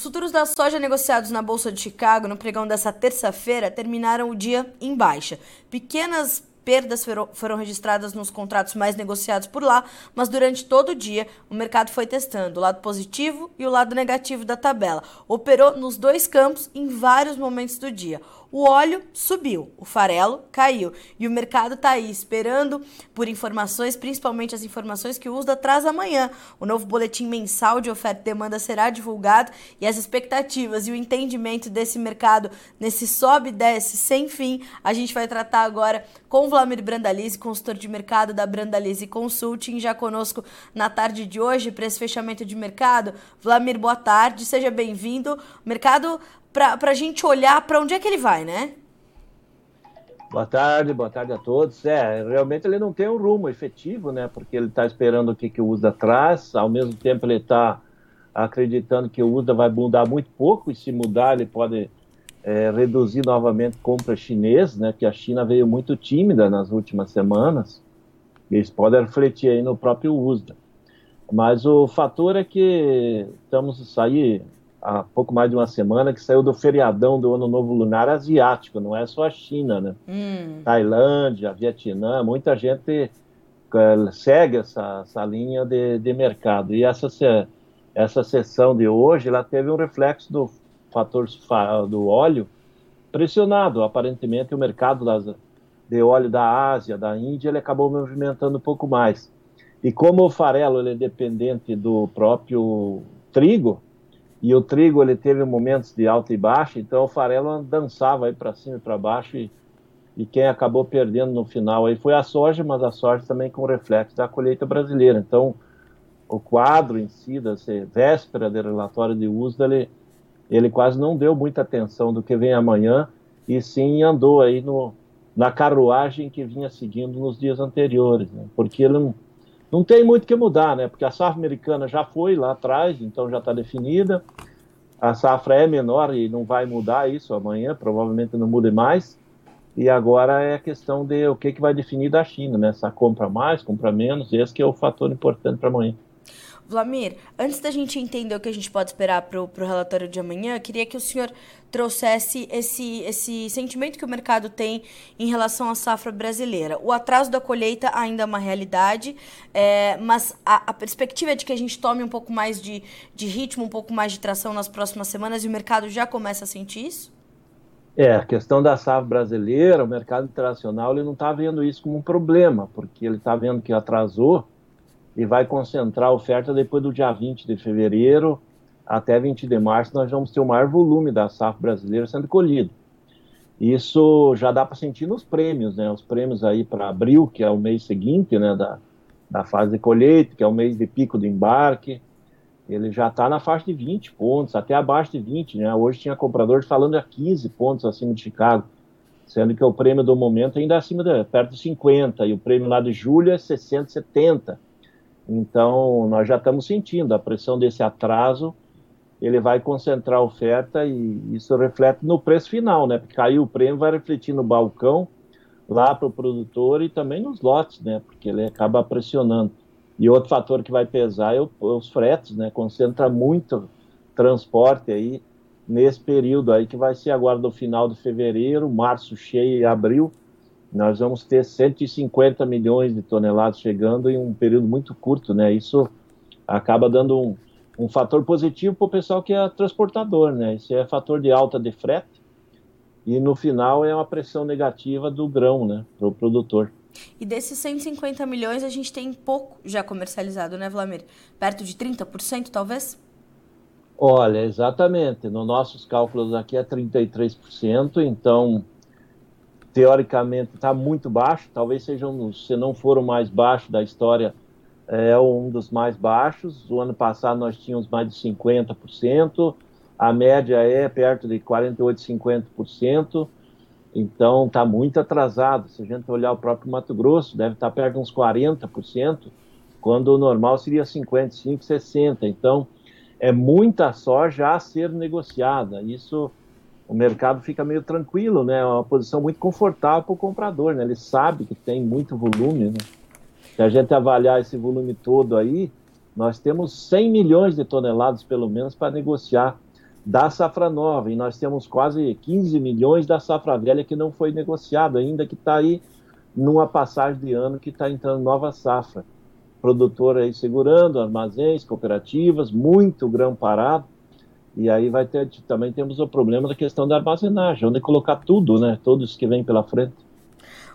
Os futuros da soja negociados na Bolsa de Chicago no pregão dessa terça-feira terminaram o dia em baixa. Pequenas perdas foram registradas nos contratos mais negociados por lá, mas durante todo o dia o mercado foi testando o lado positivo e o lado negativo da tabela. Operou nos dois campos em vários momentos do dia. O óleo subiu, o farelo caiu e o mercado está aí esperando por informações, principalmente as informações que o USDA traz amanhã. O novo boletim mensal de oferta e demanda será divulgado e as expectativas e o entendimento desse mercado nesse sobe e desce sem fim, a gente vai tratar agora com o Vladimir Brandalize, consultor de mercado da Brandalize Consulting, já conosco na tarde de hoje para esse fechamento de mercado. Vladimir, boa tarde, seja bem-vindo. Mercado para a gente olhar para onde é que ele vai, né? Boa tarde, boa tarde a todos. É, realmente ele não tem um rumo efetivo, né? Porque ele está esperando o que, que o USDA traz, ao mesmo tempo ele está acreditando que o USDA vai mudar muito pouco, e se mudar ele pode é, reduzir novamente compra chinês, né? Que a China veio muito tímida nas últimas semanas, e isso pode refletir aí no próprio USDA. Mas o fator é que estamos sair há pouco mais de uma semana que saiu do feriadão do Ano Novo Lunar Asiático, não é só a China, né? Hum. Tailândia, Vietnã, muita gente uh, segue essa, essa linha de, de mercado. E essa, essa sessão de hoje, ela teve um reflexo do fator do óleo pressionado. Aparentemente, o mercado das, de óleo da Ásia, da Índia, ele acabou movimentando um pouco mais. E como o farelo ele é dependente do próprio trigo, e o trigo ele teve momentos de alta e baixa, então o farelo dançava aí para cima e para baixo e, e quem acabou perdendo no final aí foi a soja, mas a soja também com reflexo da colheita brasileira. Então o quadro em si, da véspera do relatório de USDA, ele, ele quase não deu muita atenção do que vem amanhã e sim andou aí no, na carruagem que vinha seguindo nos dias anteriores, né? porque ele não não tem muito que mudar, né? Porque a safra americana já foi lá atrás, então já está definida. A safra é menor e não vai mudar isso amanhã, provavelmente não mude mais. E agora é a questão de o que, que vai definir da China, né? Se compra mais, compra menos, esse que é o fator importante para amanhã. Vlamir, antes da gente entender o que a gente pode esperar para o relatório de amanhã, queria que o senhor trouxesse esse, esse sentimento que o mercado tem em relação à safra brasileira. O atraso da colheita ainda é uma realidade, é, mas a, a, perspectiva é de que a gente tome um pouco mais de, de ritmo, um pouco mais de tração nas próximas semanas e o mercado já começa a sentir isso? É, a questão da safra brasileira, o mercado internacional, ele não está vendo isso como um problema, porque ele está vendo que atrasou e vai concentrar a oferta depois do dia 20 de fevereiro até 20 de março, nós vamos ter o maior volume da safra brasileira sendo colhido. Isso já dá para sentir nos prêmios, né? Os prêmios aí para abril, que é o mês seguinte, né, da, da fase de colheita, que é o mês de pico do embarque, ele já está na faixa de 20 pontos, até abaixo de 20, né? Hoje tinha compradores falando a 15 pontos acima de Chicago, sendo que o prêmio do momento ainda é acima de perto de 50, e o prêmio lá de julho é 60, 70. Então, nós já estamos sentindo a pressão desse atraso, ele vai concentrar a oferta e isso reflete no preço final, né? Porque caiu o prêmio, vai refletir no balcão, lá para o produtor e também nos lotes, né? Porque ele acaba pressionando. E outro fator que vai pesar é, é os fretes, né? Concentra muito transporte aí nesse período aí que vai ser agora do final de fevereiro, março cheio e abril, nós vamos ter 150 milhões de toneladas chegando em um período muito curto, né? Isso acaba dando um, um fator positivo para o pessoal que é transportador, né? Isso é fator de alta de frete e no final é uma pressão negativa do grão, né, para o produtor. E desses 150 milhões a gente tem pouco já comercializado, né, Vlamir? Perto de 30%, talvez? Olha, exatamente. Nos nossos cálculos aqui é 33%, então teoricamente está muito baixo, talvez seja um, se não for o mais baixo da história, é um dos mais baixos. O ano passado nós tínhamos mais de 50%, a média é perto de 48, 50%, então está muito atrasado. Se a gente olhar o próprio Mato Grosso, deve estar tá perto de uns 40%, quando o normal seria 55, 60%. Então é muita soja a ser negociada. Isso o mercado fica meio tranquilo, né? É uma posição muito confortável para o comprador, né? Ele sabe que tem muito volume, né? Se a gente avaliar esse volume todo aí, nós temos 100 milhões de toneladas, pelo menos, para negociar da safra nova, e nós temos quase 15 milhões da safra velha que não foi negociado ainda, que está aí numa passagem de ano que está entrando nova safra. Produtor aí segurando, armazéns, cooperativas, muito grão parado, e aí vai ter, também temos o problema da questão da armazenagem, onde colocar tudo, né, todos que vêm pela frente.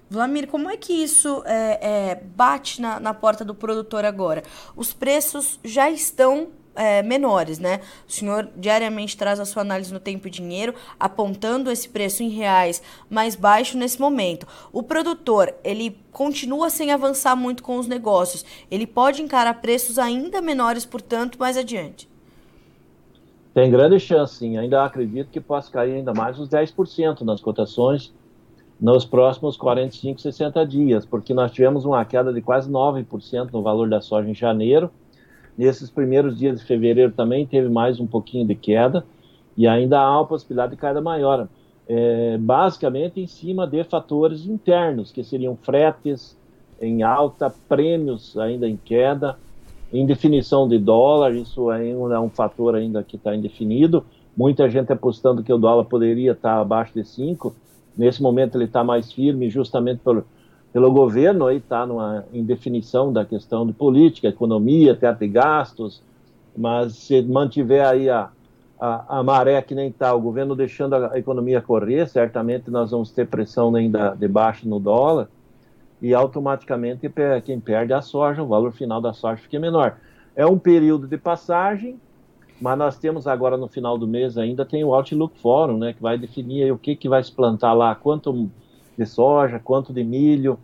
Vlamir, como é que isso é, é, bate na, na porta do produtor agora? Os preços já estão é, menores, né? O senhor diariamente traz a sua análise no tempo e dinheiro, apontando esse preço em reais mais baixo nesse momento. O produtor, ele continua sem avançar muito com os negócios. Ele pode encarar preços ainda menores, portanto, mais adiante. Tem grande chance, sim. Ainda acredito que possa cair ainda mais uns 10% nas cotações nos próximos 45, 60 dias, porque nós tivemos uma queda de quase 9% no valor da soja em janeiro. Nesses primeiros dias de fevereiro também teve mais um pouquinho de queda e ainda há uma possibilidade de queda maior. É, basicamente em cima de fatores internos, que seriam fretes em alta, prêmios ainda em queda, indefinição de dólar, isso ainda é um fator ainda que está indefinido. Muita gente apostando que o dólar poderia estar abaixo de 5, Nesse momento ele está mais firme justamente pelo, pelo governo, aí está numa indefinição da questão de política, economia, teto de gastos, mas se mantiver aí a, a, a maré que nem está, o governo deixando a economia correr, certamente nós vamos ter pressão ainda de baixo no dólar, e automaticamente quem perde é a soja, o valor final da soja fica menor. É um período de passagem, mas nós temos agora no final do mês ainda tem o Outlook Forum, né, que vai definir o que, que vai se plantar lá, quanto de soja, quanto de milho.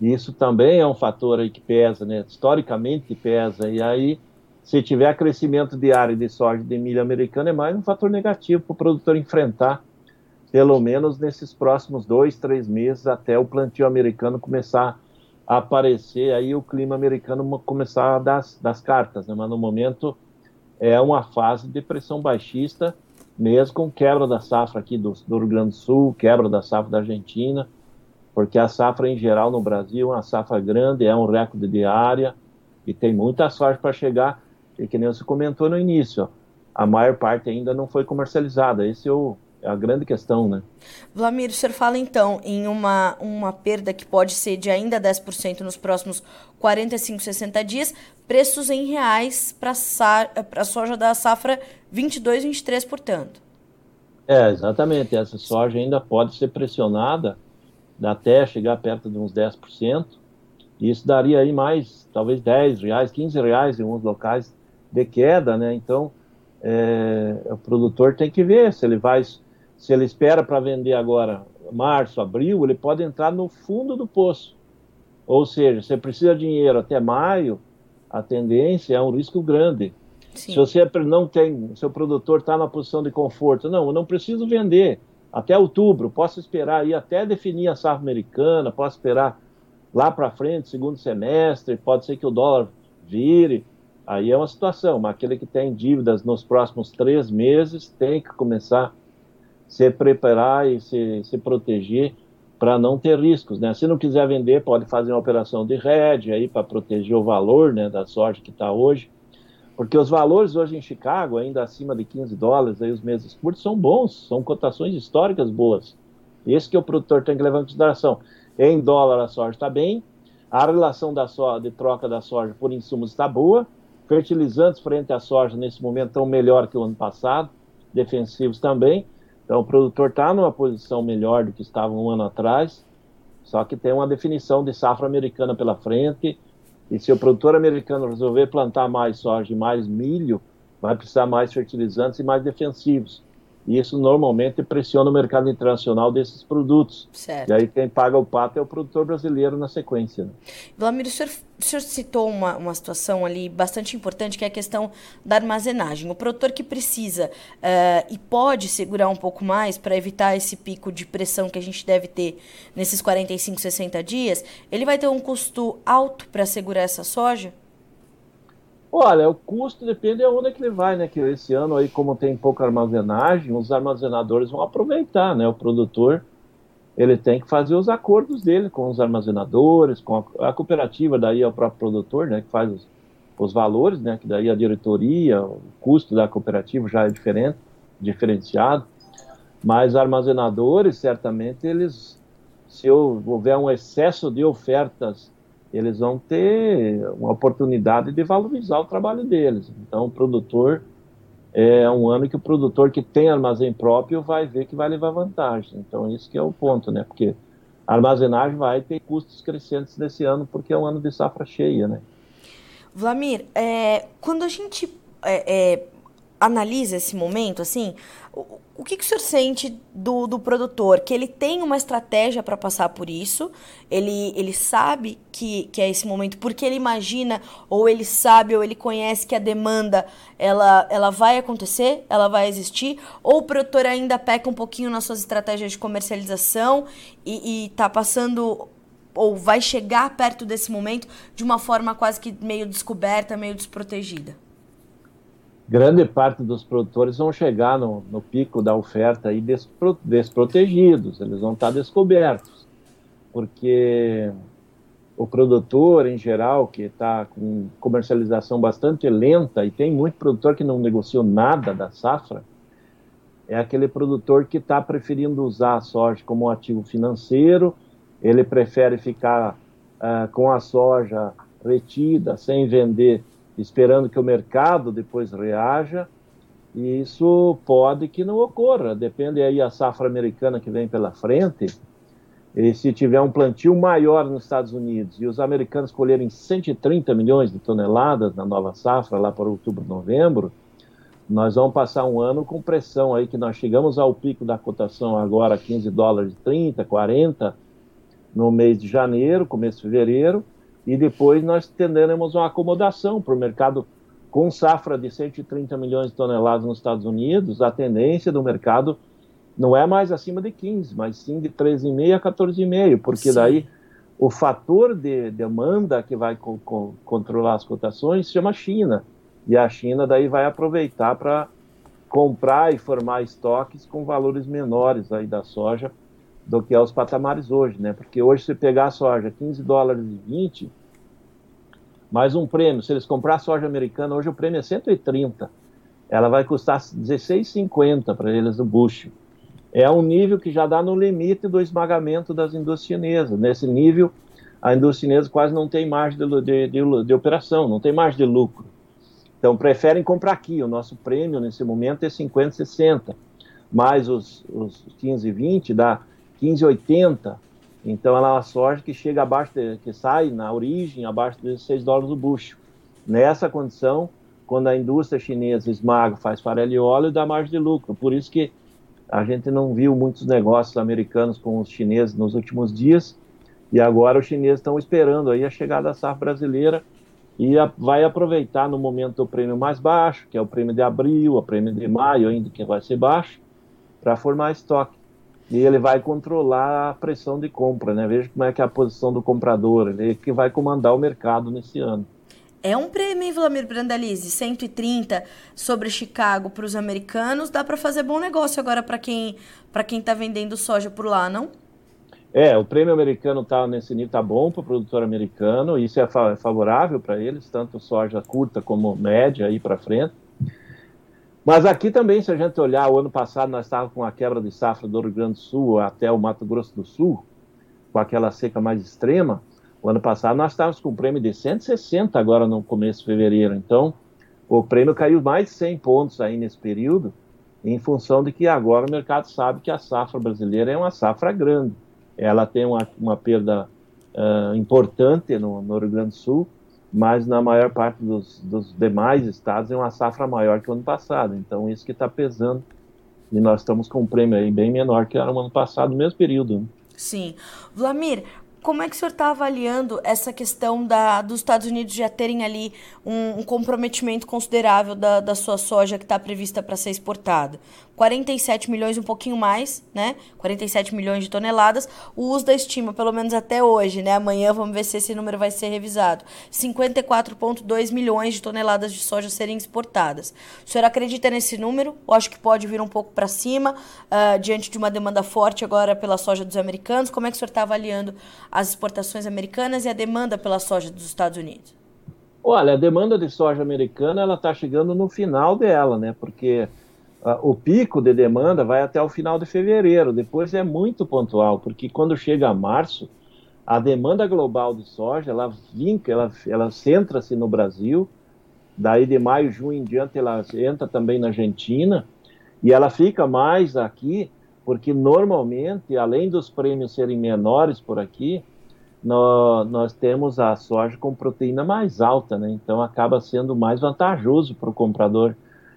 E isso também é um fator aí que pesa, né, historicamente pesa. E aí, se tiver crescimento de área de soja de milho americano, é mais um fator negativo para o produtor enfrentar, pelo menos nesses próximos dois, três meses, até o plantio americano começar a aparecer, aí o clima americano começar a dar das cartas, né? mas no momento é uma fase de pressão baixista, mesmo com quebra da safra aqui do, do, Rio Grande do Sul, quebra da safra da Argentina, porque a safra em geral no Brasil é uma safra grande, é um recorde de área e tem muita sorte para chegar, e que nem você comentou no início, ó, a maior parte ainda não foi comercializada. Esse é o, é a grande questão, né? Vlamir, o senhor fala então em uma, uma perda que pode ser de ainda 10% nos próximos 45, 60 dias, preços em reais para a soja da safra 22, 23, portanto. É, exatamente. Essa soja ainda pode ser pressionada até chegar perto de uns 10%. E isso daria aí mais, talvez 10 reais, 15 reais em alguns locais de queda, né? Então, é, o produtor tem que ver se ele vai se ele espera para vender agora março, abril, ele pode entrar no fundo do poço. Ou seja, você precisa de dinheiro até maio, a tendência é um risco grande. Sim. Se você não tem, seu produtor está na posição de conforto, não, eu não preciso vender até outubro, posso esperar aí até definir a safra americana, posso esperar lá para frente, segundo semestre, pode ser que o dólar vire, aí é uma situação, mas aquele que tem dívidas nos próximos três meses tem que começar se preparar e se, se proteger para não ter riscos, né? Se não quiser vender, pode fazer uma operação de hedge aí para proteger o valor, né, da sorte que está hoje, porque os valores hoje em Chicago, ainda acima de 15 dólares, aí os meses curtos são bons, são cotações históricas boas. Esse que o produtor tem que levar em consideração. Em dólar a soja está bem, a relação da soja, de troca da soja por insumos está boa, fertilizantes frente à soja nesse momento estão melhor que o ano passado, defensivos também, então, o produtor está numa posição melhor do que estava um ano atrás, só que tem uma definição de safra americana pela frente. E se o produtor americano resolver plantar mais soja e mais milho, vai precisar mais fertilizantes e mais defensivos. E isso normalmente pressiona o mercado internacional desses produtos. Certo. E aí quem paga o pato é o produtor brasileiro na sequência. Né? Vladimir, o senhor, o senhor citou uma, uma situação ali bastante importante, que é a questão da armazenagem. O produtor que precisa uh, e pode segurar um pouco mais para evitar esse pico de pressão que a gente deve ter nesses 45, 60 dias, ele vai ter um custo alto para segurar essa soja? Olha, o custo depende de onde é que ele vai, né? Que esse ano aí, como tem pouca armazenagem, os armazenadores vão aproveitar, né? O produtor, ele tem que fazer os acordos dele com os armazenadores, com a, a cooperativa, daí é o próprio produtor, né? Que faz os, os valores, né? Que daí a diretoria, o custo da cooperativa já é diferente. diferenciado, mas armazenadores, certamente, eles, se houver um excesso de ofertas, eles vão ter uma oportunidade de valorizar o trabalho deles. Então, o produtor, é um ano que o produtor que tem armazém próprio vai ver que vai levar vantagem. Então, isso que é o ponto, né? Porque a armazenagem vai ter custos crescentes nesse ano, porque é um ano de safra cheia, né? Vlamir, é, quando a gente é, é, analisa esse momento, assim, o, o que, que o senhor sente do, do produtor? Que ele tem uma estratégia para passar por isso, ele, ele sabe que, que é esse momento, porque ele imagina, ou ele sabe, ou ele conhece que a demanda ela, ela vai acontecer, ela vai existir, ou o produtor ainda peca um pouquinho nas suas estratégias de comercialização e está passando ou vai chegar perto desse momento de uma forma quase que meio descoberta, meio desprotegida? Grande parte dos produtores vão chegar no, no pico da oferta aí despro, desprotegidos, eles vão estar descobertos, porque o produtor, em geral, que está com comercialização bastante lenta, e tem muito produtor que não negociou nada da safra, é aquele produtor que está preferindo usar a soja como um ativo financeiro, ele prefere ficar uh, com a soja retida, sem vender esperando que o mercado depois reaja, e isso pode que não ocorra, depende aí a safra americana que vem pela frente, e se tiver um plantio maior nos Estados Unidos e os americanos colherem 130 milhões de toneladas na nova safra lá para outubro, novembro, nós vamos passar um ano com pressão aí que nós chegamos ao pico da cotação agora 15 dólares 30, 40 no mês de janeiro, começo de fevereiro, e depois nós tenderemos uma acomodação para o mercado com safra de 130 milhões de toneladas nos Estados Unidos, a tendência do mercado não é mais acima de 15, mas sim de 13,5 a 14,5, porque sim. daí o fator de demanda que vai co co controlar as cotações se chama China, e a China daí vai aproveitar para comprar e formar estoques com valores menores aí da soja do que é os patamares hoje, né? Porque hoje se pegar a soja 15 dólares e 20, mais um prêmio, se eles comprar soja americana, hoje o prêmio é 130. Ela vai custar 16,50 para eles no bucho. É um nível que já dá no limite do esmagamento das indústrias chinesas. Nesse nível, a indústria chinesa quase não tem margem de, de, de, de operação, não tem margem de lucro. Então, preferem comprar aqui. O nosso prêmio, nesse momento, é 50, 60. Mais os, os 15, 20, dá 15,80. Então ela é uma soja que chega abaixo, de, que sai na origem abaixo de 6 dólares o bucho. Nessa condição, quando a indústria chinesa esmaga, faz farelo e óleo, dá margem de lucro. Por isso que a gente não viu muitos negócios americanos com os chineses nos últimos dias, e agora os chineses estão esperando aí a chegada da safra brasileira e a, vai aproveitar no momento do prêmio mais baixo, que é o prêmio de abril, o prêmio de maio ainda que vai ser baixo, para formar estoque e ele vai controlar a pressão de compra, né? Veja como é que é a posição do comprador, ele é que vai comandar o mercado nesse ano. É um prêmio, hein, Vladimir Brandalize? 130 sobre Chicago para os americanos. Dá para fazer bom negócio agora para quem para quem está vendendo soja por lá, não? É, o prêmio americano está nesse nível, tá bom para o produtor americano. Isso é favorável para eles, tanto soja curta como média aí para frente. Mas aqui também, se a gente olhar, o ano passado nós estávamos com a quebra de safra do Rio Grande do Sul até o Mato Grosso do Sul, com aquela seca mais extrema. O ano passado nós estávamos com um prêmio de 160 agora no começo de fevereiro. Então, o prêmio caiu mais de 100 pontos aí nesse período, em função de que agora o mercado sabe que a safra brasileira é uma safra grande. Ela tem uma, uma perda uh, importante no, no Rio Grande do Sul, mas na maior parte dos, dos demais estados é uma safra maior que o ano passado. Então, isso que está pesando. E nós estamos com um prêmio aí bem menor que era no ano passado, no mesmo período. Né? Sim. Vlamir, como é que o senhor está avaliando essa questão da, dos Estados Unidos já terem ali um, um comprometimento considerável da, da sua soja que está prevista para ser exportada? 47 milhões, um pouquinho mais, né? 47 milhões de toneladas. O USDA estima, pelo menos até hoje, né? Amanhã vamos ver se esse número vai ser revisado. 54,2 milhões de toneladas de soja serem exportadas. O senhor acredita nesse número? Eu acho que pode vir um pouco para cima, uh, diante de uma demanda forte agora pela soja dos americanos. Como é que o senhor está avaliando as exportações americanas e a demanda pela soja dos Estados Unidos? Olha, a demanda de soja americana ela está chegando no final dela, né? Porque o pico de demanda vai até o final de fevereiro, depois é muito pontual, porque quando chega a março, a demanda global de soja, ela vinca, ela, ela centra-se no Brasil, daí de maio, junho em diante, ela entra também na Argentina, e ela fica mais aqui, porque normalmente, além dos prêmios serem menores por aqui, nós, nós temos a soja com proteína mais alta, né? então acaba sendo mais vantajoso para o comprador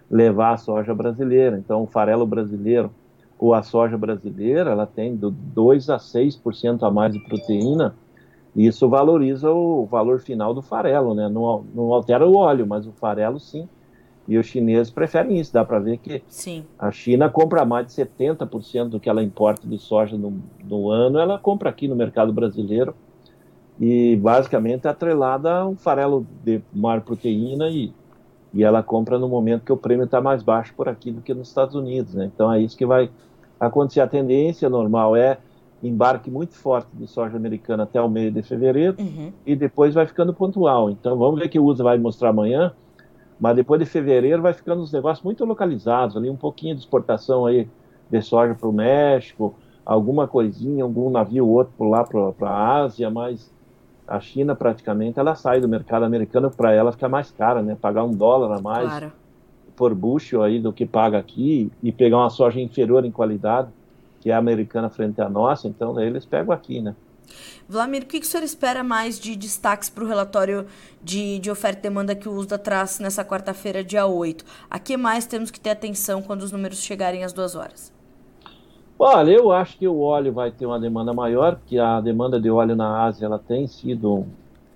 levar a soja brasileira. Então, o farelo brasileiro ou a soja brasileira, ela tem do 2 a 6% a mais de proteína, e isso valoriza o valor final do farelo, né? Não, não altera o óleo, mas o farelo sim. E os chineses preferem isso. Dá para ver que sim. a China compra mais de 70% do que ela importa de soja no, no ano, ela compra aqui no mercado brasileiro. E basicamente é atrelada a um farelo de maior proteína e e ela compra no momento que o prêmio está mais baixo por aqui do que nos Estados Unidos. Né? Então é isso que vai acontecer. A tendência normal é embarque muito forte de soja americana até o meio de fevereiro uhum. e depois vai ficando pontual. Então vamos ver que o USA vai mostrar amanhã, mas depois de fevereiro vai ficando os negócios muito localizados, ali um pouquinho de exportação aí de soja para o México, alguma coisinha, algum navio outro lá para a Ásia, mas a China praticamente ela sai do mercado americano para ela ficar mais cara, né? Pagar um dólar a mais claro. por bushel aí do que paga aqui e pegar uma soja inferior em qualidade que é a americana frente à nossa, então eles pegam aqui, né? Vladimir, o que, que o senhor espera mais de destaques para o relatório de, de oferta e demanda que o USDA traz nessa quarta-feira, dia 8? A que mais temos que ter atenção quando os números chegarem às duas horas? Olha, eu acho que o óleo vai ter uma demanda maior, porque a demanda de óleo na Ásia ela tem sido um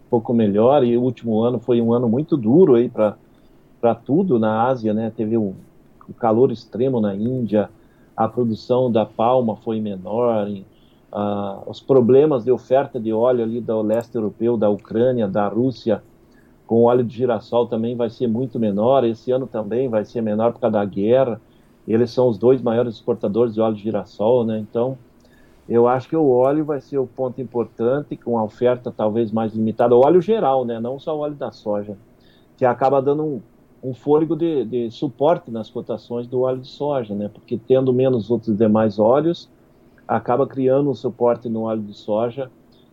pouco melhor e o último ano foi um ano muito duro aí para tudo na Ásia, né? Teve um, um, calor extremo na Índia, a produção da palma foi menor, uh, os problemas de oferta de óleo ali do leste europeu, da Ucrânia, da Rússia, com óleo de girassol também vai ser muito menor. Esse ano também vai ser menor por causa da guerra eles são os dois maiores exportadores de óleo de girassol, né? Então, eu acho que o óleo vai ser o ponto importante, com a oferta talvez mais limitada, o óleo geral, né? Não só o óleo da soja, que acaba dando um, um fôlego de, de, suporte nas cotações do óleo de soja, né? Porque tendo menos outros demais óleos, acaba criando um suporte no óleo de soja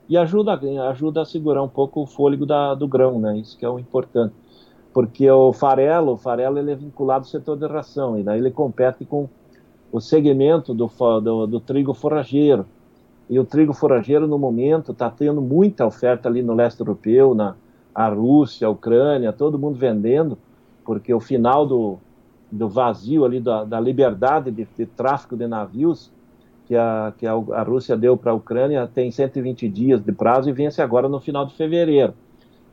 e ajuda, ajuda a segurar um pouco o fôlego da, do grão, né? Isso que é o importante porque o farelo, o farelo ele é vinculado ao setor de ração, e daí ele compete com o segmento do, do, do trigo forrageiro. E o trigo forrageiro, no momento, está tendo muita oferta ali no leste europeu, na a Rússia, a Ucrânia, todo mundo vendendo, porque o final do, do vazio ali, da, da liberdade de, de, tráfico de navios que a, que a, Rússia deu para a Ucrânia tem 120 dias de prazo e vence agora no final de fevereiro.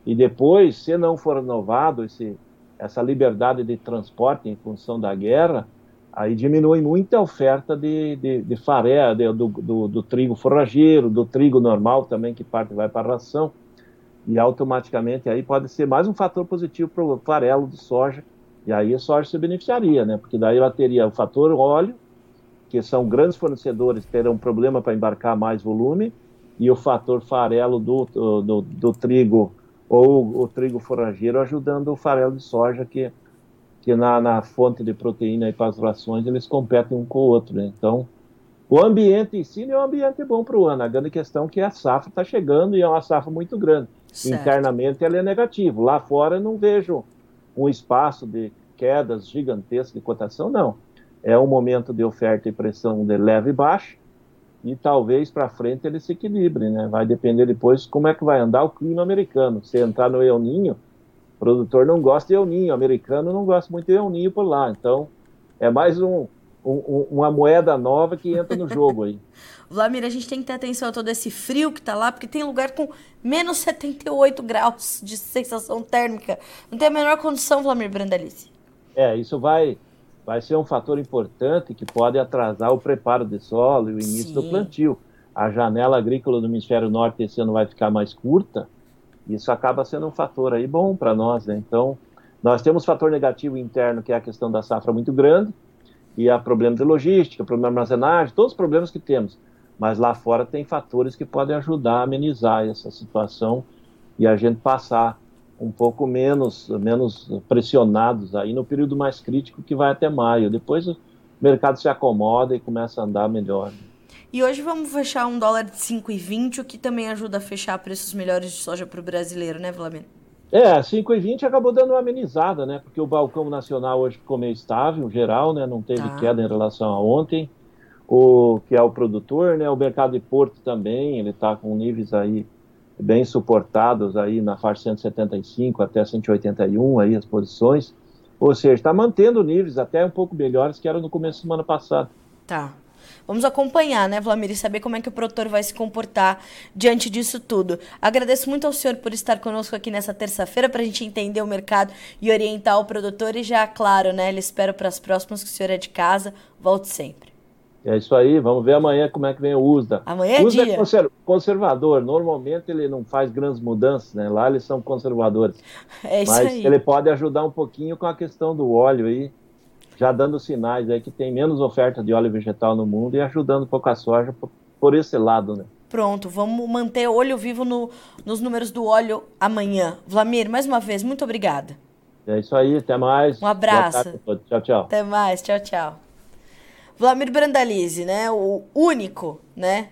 E depois, se não for renovado esse, essa liberdade de transporte em função da guerra, aí diminui muito a oferta de, de, de faré, de, do, do, do, trigo forrageiro, do trigo normal também, que parte vai para a ração, e automaticamente aí pode ser mais um fator positivo para o farelo de soja, e aí a soja se beneficiaria, né? Porque daí ela teria o fator óleo, que são grandes fornecedores, terão problema para embarcar mais volume, e o fator farelo do, do, do trigo ou o trigo forrageiro ajudando o farelo de soja que que na, na fonte de proteína e para as rações eles competem um com o outro. Né? Então, o ambiente em si é um ambiente bom para o ano. A grande questão é que a safra está chegando e é uma safra muito grande. Certo. Internamente ela é negativa. Lá fora eu não vejo um espaço de quedas gigantescas de cotação, não. É um momento de oferta e pressão de leve e baixa e talvez para frente ele se equilibre, né? Vai depender depois como é que vai andar o clima americano. Se entrar no El Ninho, o produtor não gosta de El Ninho, o americano não gosta muito de El Ninho por lá. Então, é mais um, um, uma moeda nova que entra no jogo aí. Vladimir, a gente tem que ter atenção a todo esse frio que está lá, porque tem lugar com menos 78 graus de sensação térmica. Não tem a menor condição, Vladimir Brandalice. É, isso vai vai ser um fator importante que pode atrasar o preparo de solo e o início Sim. do plantio. A janela agrícola do hemisfério norte esse ano vai ficar mais curta, isso acaba sendo um fator aí bom para nós, né? Então, nós temos fator negativo interno, que é a questão da safra muito grande, e há problemas de logística, problemas de armazenagem, todos os problemas que temos. Mas lá fora tem fatores que podem ajudar a amenizar essa situação e a gente passar um pouco menos, menos pressionados aí no período mais crítico que vai até maio. Depois o mercado se acomoda e começa a andar melhor. E hoje vamos fechar um dólar de 5,20, o que também ajuda a fechar preços melhores de soja para o brasileiro, né, Vladimir? É, 5,20 acabou dando uma amenizada, né? Porque o balcão nacional hoje ficou meio estável, geral, né? Não teve tá. queda em relação a ontem. O que é o produtor, né? O mercado de Porto também, ele está com níveis aí bem suportados aí na faixa 175 até 181 aí as posições. Ou seja, está mantendo níveis até um pouco melhores que era no começo da semana passada. Tá. Vamos acompanhar, né, Vlamir, e saber como é que o produtor vai se comportar diante disso tudo. Agradeço muito ao senhor por estar conosco aqui nessa terça-feira para a gente entender o mercado e orientar o produtor. E já, claro, né, ele espero para as próximas que o senhor é de casa. Volte sempre. É isso aí, vamos ver amanhã como é que vem o USDA. Amanhã é USDA dia. é conservador, normalmente ele não faz grandes mudanças, né? Lá eles são conservadores. É isso Mas aí. ele pode ajudar um pouquinho com a questão do óleo aí, já dando sinais aí que tem menos oferta de óleo vegetal no mundo e ajudando um pouco a soja por, por esse lado, né? Pronto, vamos manter olho vivo no, nos números do óleo amanhã. Vlamir, mais uma vez, muito obrigada. É isso aí, até mais. Um abraço. Tchau, tchau. Até mais, tchau, tchau. Vlamir Brandalize, né? O único, né?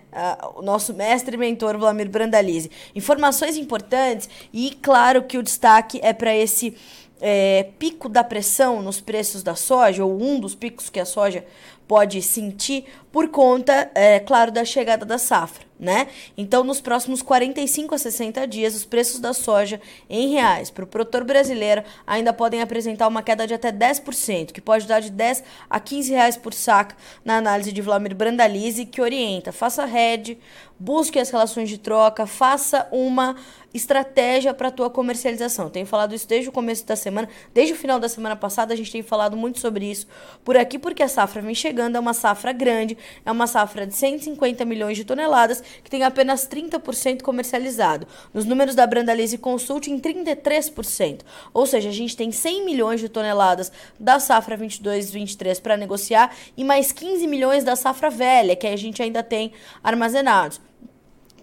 o nosso mestre e mentor Vlamir Brandalize. Informações importantes e claro que o destaque é para esse é, pico da pressão nos preços da soja, ou um dos picos que a soja pode sentir, por conta, é, claro, da chegada da safra, né? Então, nos próximos 45 a 60 dias, os preços da soja em reais para o produtor brasileiro ainda podem apresentar uma queda de até 10%, que pode dar de 10 a 15 reais por saca na análise de Vladimir Brandalize, que orienta, faça hedge, busque as relações de troca, faça uma estratégia para a tua comercialização. Tenho falado isso desde o começo da semana, desde o final da semana passada a gente tem falado muito sobre isso por aqui, porque a safra vem chegando, é uma safra grande, é uma safra de 150 milhões de toneladas que tem apenas 30% comercializado. Nos números da Brandalize Consult, em 33%. Ou seja, a gente tem 100 milhões de toneladas da safra 22-23 para negociar e mais 15 milhões da safra velha, que a gente ainda tem armazenados.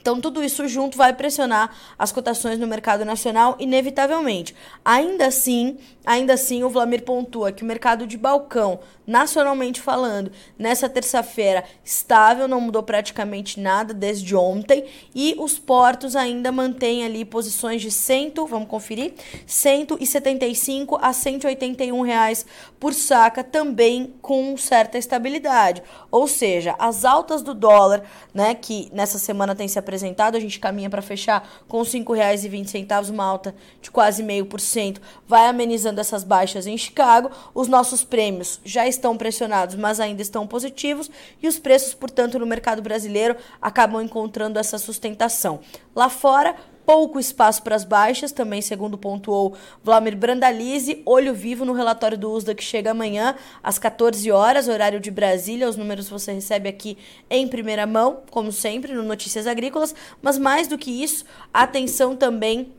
Então, tudo isso junto vai pressionar as cotações no mercado nacional, inevitavelmente. Ainda assim, ainda assim, o Vlamir pontua que o mercado de balcão, nacionalmente falando, nessa terça-feira, estável, não mudou praticamente nada desde ontem, e os portos ainda mantêm ali posições de 100, vamos conferir, 175 a 181 reais por saca, também com certa estabilidade. Ou seja, as altas do dólar, né, que nessa semana tem se apresentado a gente caminha para fechar com R$ 5,20, uma alta de quase meio por cento, vai amenizando essas baixas em Chicago. Os nossos prêmios já estão pressionados, mas ainda estão positivos, e os preços, portanto, no mercado brasileiro acabam encontrando essa sustentação. Lá fora, pouco espaço para as baixas, também segundo pontuou Vladimir Brandalize, olho vivo no relatório do USDA que chega amanhã às 14 horas, horário de Brasília. Os números você recebe aqui em primeira mão, como sempre, no Notícias Agrícolas, mas mais do que isso, atenção também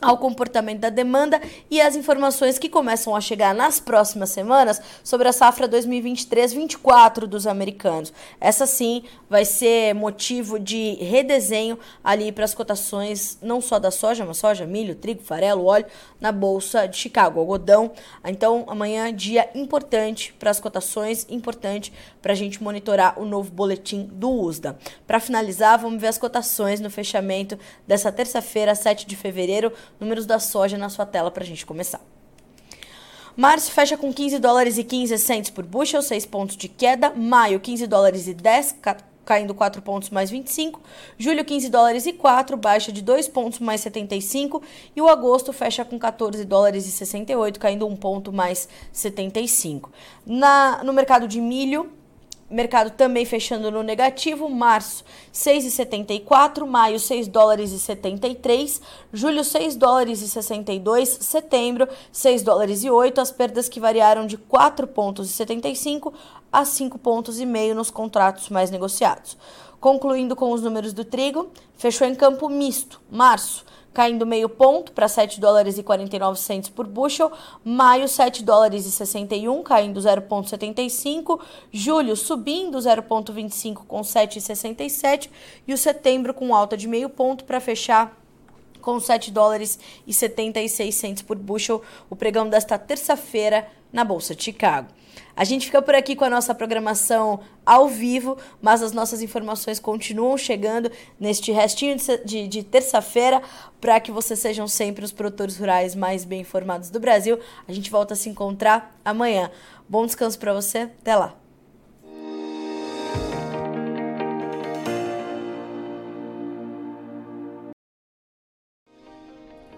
ao comportamento da demanda e as informações que começam a chegar nas próximas semanas sobre a safra 2023-24 dos americanos. Essa sim vai ser motivo de redesenho ali para as cotações não só da soja, mas soja, milho, trigo, farelo, óleo na bolsa de Chicago, algodão. Então amanhã dia importante para as cotações, importante para a gente monitorar o novo boletim do USDA. Para finalizar, vamos ver as cotações no fechamento dessa terça-feira, 7 de fevereiro números da soja na sua tela para a gente começar. Março fecha com 15 dólares e 15 centos por bushel, 6 pontos de queda. Maio, 15 dólares e 10, caindo 4 pontos mais 25. Julho, 15 dólares e 4, baixa de 2 pontos mais 75. E o agosto fecha com 14 dólares e 68, caindo 1 ponto mais 75. Na, no mercado de milho, Mercado também fechando no negativo, março 6,74, maio 6 dólares e 73, julho 6 dólares e 62, setembro 6 dólares e 8, as perdas que variaram de 4 pontos e 75 a 5 pontos e meio nos contratos mais negociados. Concluindo com os números do trigo, fechou em campo misto, março caindo meio ponto para 7 dólares e 49 centos por bushel, maio 7 dólares e 61, caindo 0,75, julho subindo 0,25 com 7,67 e o setembro com alta de meio ponto para fechar com 7 dólares e 76 centos por bushel, o pregão desta terça-feira na Bolsa de Chicago. A gente fica por aqui com a nossa programação ao vivo, mas as nossas informações continuam chegando neste restinho de, de, terça-feira para que vocês sejam sempre os produtores rurais mais bem informados do Brasil. A gente volta a se encontrar amanhã. Bom descanso para você. Até lá.